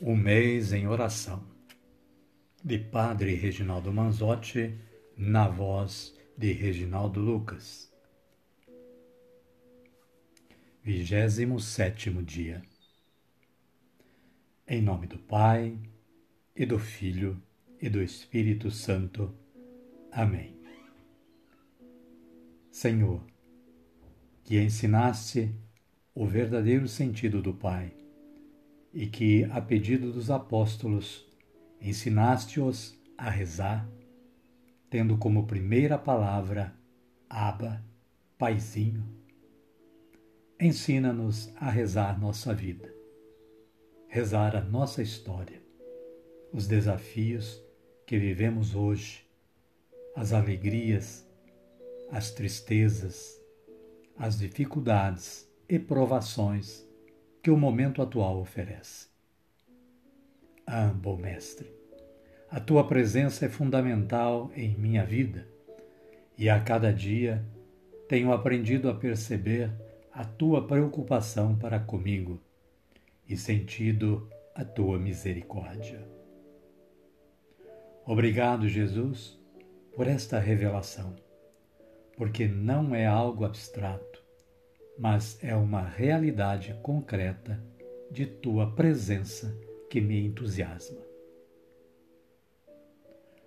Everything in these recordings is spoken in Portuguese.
O mês em oração. De Padre Reginaldo Manzotti, na voz de Reginaldo Lucas. Vigésimo sétimo dia. Em nome do Pai, e do Filho, e do Espírito Santo. Amém. Senhor, que ensinaste o verdadeiro sentido do Pai e que, a pedido dos apóstolos, ensinaste-os a rezar, tendo como primeira palavra Aba, Paizinho. Ensina-nos a rezar nossa vida, rezar a nossa história, os desafios que vivemos hoje, as alegrias, as tristezas, as dificuldades e provações que o momento atual oferece. Ah, bom Mestre, a tua presença é fundamental em minha vida e a cada dia tenho aprendido a perceber a tua preocupação para comigo e sentido a tua misericórdia. Obrigado, Jesus, por esta revelação, porque não é algo abstrato, mas é uma realidade concreta de tua presença que me entusiasma.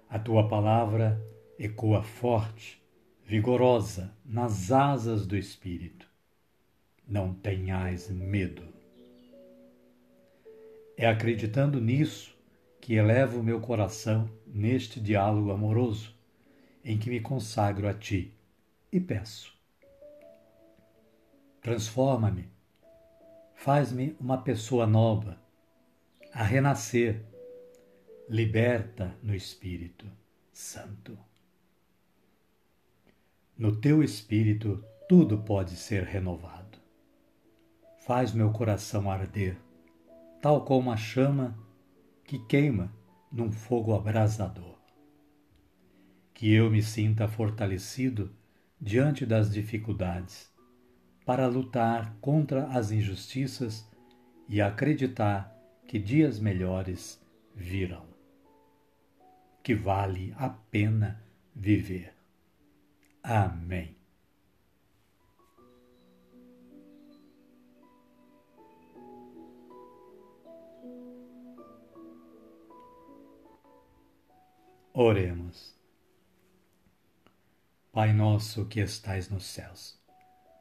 A tua palavra ecoa forte, vigorosa nas asas do Espírito. Não tenhais medo. É acreditando nisso que elevo meu coração neste diálogo amoroso em que me consagro a Ti e peço Transforma-me, faz-me uma pessoa nova, a renascer, liberta no Espírito Santo. No teu Espírito tudo pode ser renovado. Faz meu coração arder, tal como a chama que queima num fogo abrasador. Que eu me sinta fortalecido diante das dificuldades para lutar contra as injustiças e acreditar que dias melhores virão. Que vale a pena viver. Amém. Oremos. Pai nosso que estais nos céus,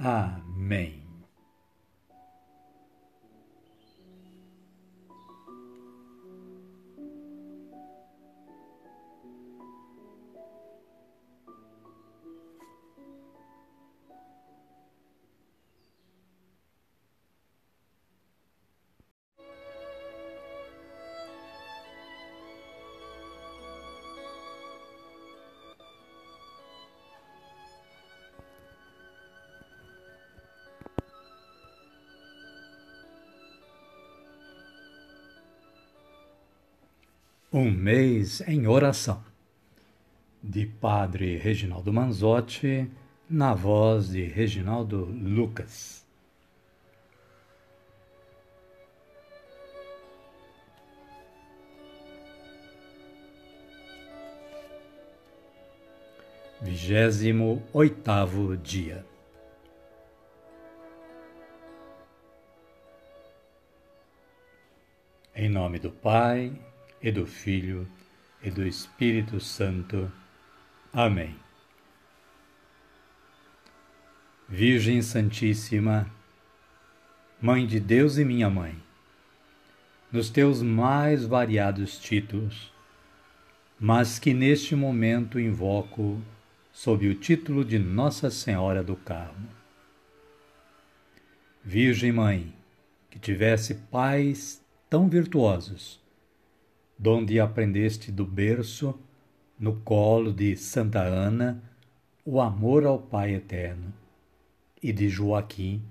Amém. Um mês em oração. De Padre Reginaldo Manzotti, na voz de Reginaldo Lucas. Vigésimo oitavo dia. Em nome do Pai e do Filho, e do Espírito Santo. Amém. Virgem Santíssima, Mãe de Deus e minha mãe, nos teus mais variados títulos, mas que neste momento invoco sob o título de Nossa Senhora do Carmo. Virgem Mãe, que tivesse pais tão virtuosos, donde aprendeste do berço, no colo de Santa Ana, o amor ao Pai eterno, e de Joaquim,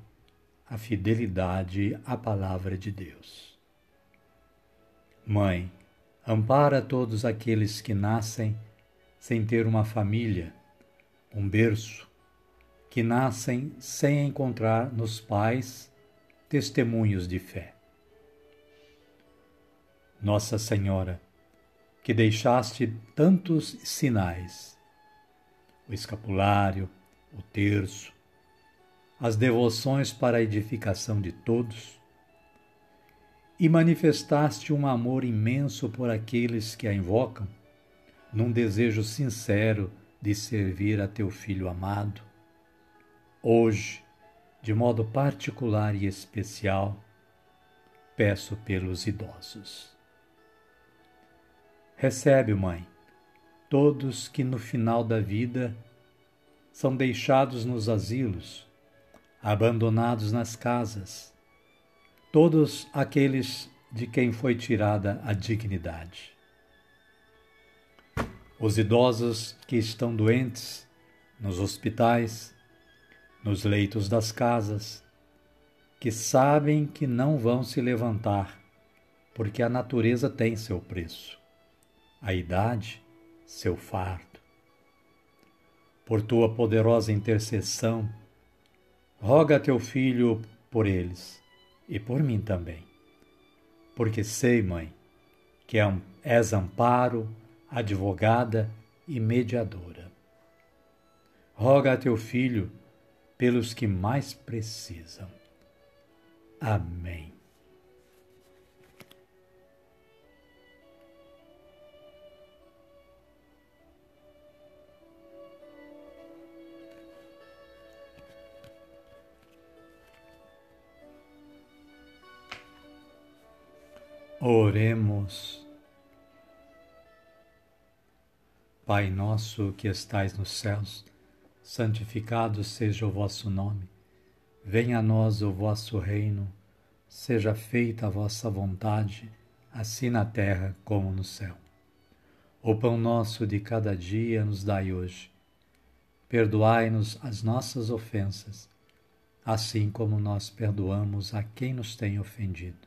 a fidelidade à palavra de Deus. Mãe, ampara todos aqueles que nascem sem ter uma família, um berço, que nascem sem encontrar nos pais testemunhos de fé. Nossa Senhora, que deixaste tantos sinais, o escapulário, o terço, as devoções para a edificação de todos, e manifestaste um amor imenso por aqueles que a invocam, num desejo sincero de servir a teu Filho amado. Hoje, de modo particular e especial, peço pelos idosos. Recebe, Mãe, todos que no final da vida são deixados nos asilos, abandonados nas casas, todos aqueles de quem foi tirada a dignidade. Os idosos que estão doentes nos hospitais, nos leitos das casas, que sabem que não vão se levantar, porque a natureza tem seu preço a idade, seu fardo. Por tua poderosa intercessão, roga a teu filho por eles e por mim também. Porque sei, mãe, que é és amparo, advogada e mediadora. Roga a teu filho pelos que mais precisam. Amém. Oremos. Pai nosso que estais nos céus, santificado seja o vosso nome. Venha a nós o vosso reino. Seja feita a vossa vontade, assim na terra como no céu. O pão nosso de cada dia nos dai hoje. Perdoai-nos as nossas ofensas, assim como nós perdoamos a quem nos tem ofendido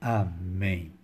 Amém.